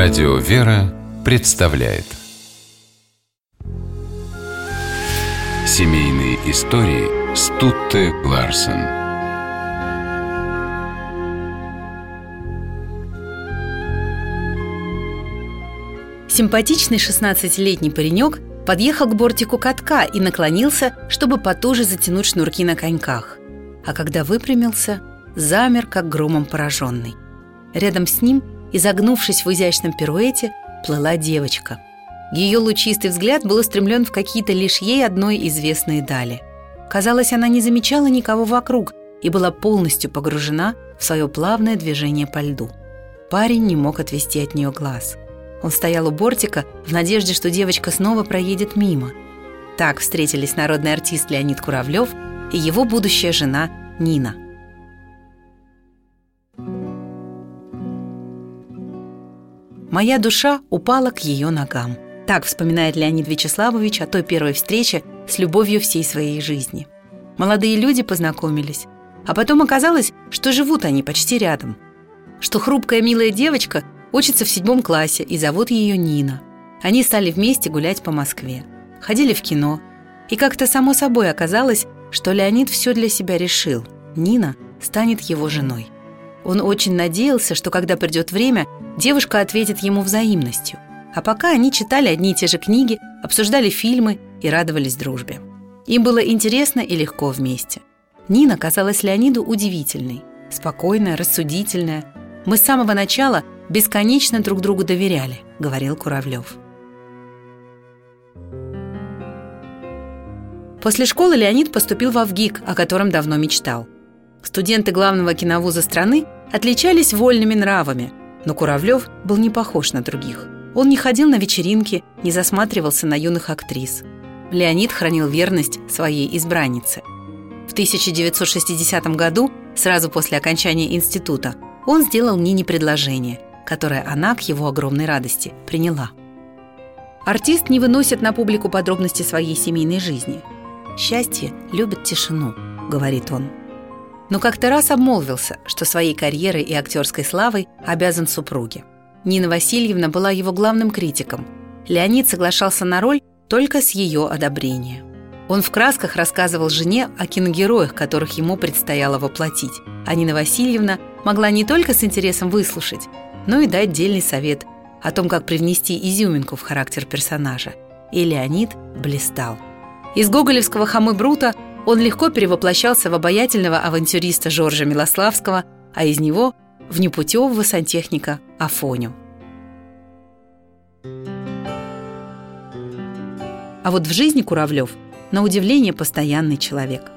Радио «Вера» представляет Семейные истории Стутте Ларсен Симпатичный 16-летний паренек подъехал к бортику катка и наклонился, чтобы потуже затянуть шнурки на коньках. А когда выпрямился, замер, как громом пораженный. Рядом с ним – Изогнувшись в изящном пируэте, плыла девочка. Ее лучистый взгляд был устремлен в какие-то лишь ей одной известные дали. Казалось, она не замечала никого вокруг и была полностью погружена в свое плавное движение по льду. Парень не мог отвести от нее глаз. Он стоял у бортика в надежде, что девочка снова проедет мимо. Так встретились народный артист Леонид Куравлев и его будущая жена Нина – Моя душа упала к ее ногам. Так вспоминает Леонид Вячеславович о той первой встрече с любовью всей своей жизни. Молодые люди познакомились, а потом оказалось, что живут они почти рядом. Что хрупкая милая девочка учится в седьмом классе и зовут ее Нина. Они стали вместе гулять по Москве, ходили в кино. И как-то само собой оказалось, что Леонид все для себя решил. Нина станет его женой. Он очень надеялся, что когда придет время, девушка ответит ему взаимностью. А пока они читали одни и те же книги, обсуждали фильмы и радовались дружбе. Им было интересно и легко вместе. Нина казалась Леониду удивительной, спокойная, рассудительная. «Мы с самого начала бесконечно друг другу доверяли», — говорил Куравлев. После школы Леонид поступил в Авгик, о котором давно мечтал. Студенты главного киновуза страны отличались вольными нравами, но Куравлев был не похож на других. Он не ходил на вечеринки, не засматривался на юных актрис. Леонид хранил верность своей избраннице. В 1960 году, сразу после окончания института, он сделал Нине предложение, которое она, к его огромной радости, приняла. Артист не выносит на публику подробности своей семейной жизни. «Счастье любит тишину», — говорит он но как-то раз обмолвился, что своей карьерой и актерской славой обязан супруге. Нина Васильевна была его главным критиком. Леонид соглашался на роль только с ее одобрения. Он в красках рассказывал жене о киногероях, которых ему предстояло воплотить. А Нина Васильевна могла не только с интересом выслушать, но и дать дельный совет о том, как привнести изюминку в характер персонажа. И Леонид блистал. Из гоголевского «Хамы Брута» он легко перевоплощался в обаятельного авантюриста Жоржа Милославского, а из него – в непутевого сантехника Афоню. А вот в жизни Куравлев, на удивление, постоянный человек.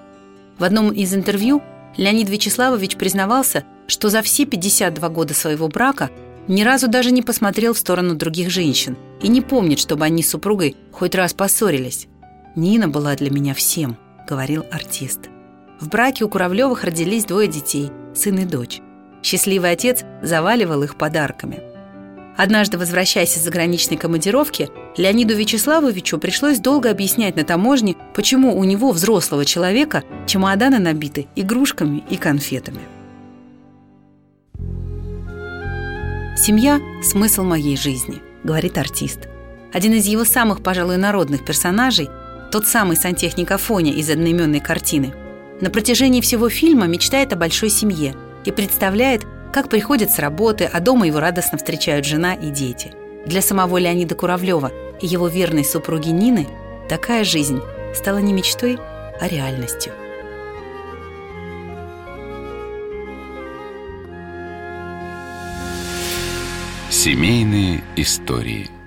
В одном из интервью Леонид Вячеславович признавался, что за все 52 года своего брака ни разу даже не посмотрел в сторону других женщин и не помнит, чтобы они с супругой хоть раз поссорились. Нина была для меня всем –— говорил артист. В браке у Куравлевых родились двое детей, сын и дочь. Счастливый отец заваливал их подарками. Однажды, возвращаясь из заграничной командировки, Леониду Вячеславовичу пришлось долго объяснять на таможне, почему у него, взрослого человека, чемоданы набиты игрушками и конфетами. «Семья – смысл моей жизни», – говорит артист. Один из его самых, пожалуй, народных персонажей – тот самый сантехник Афоня из одноименной картины, на протяжении всего фильма мечтает о большой семье и представляет, как приходит с работы, а дома его радостно встречают жена и дети. Для самого Леонида Куравлева и его верной супруги Нины такая жизнь стала не мечтой, а реальностью. Семейные истории –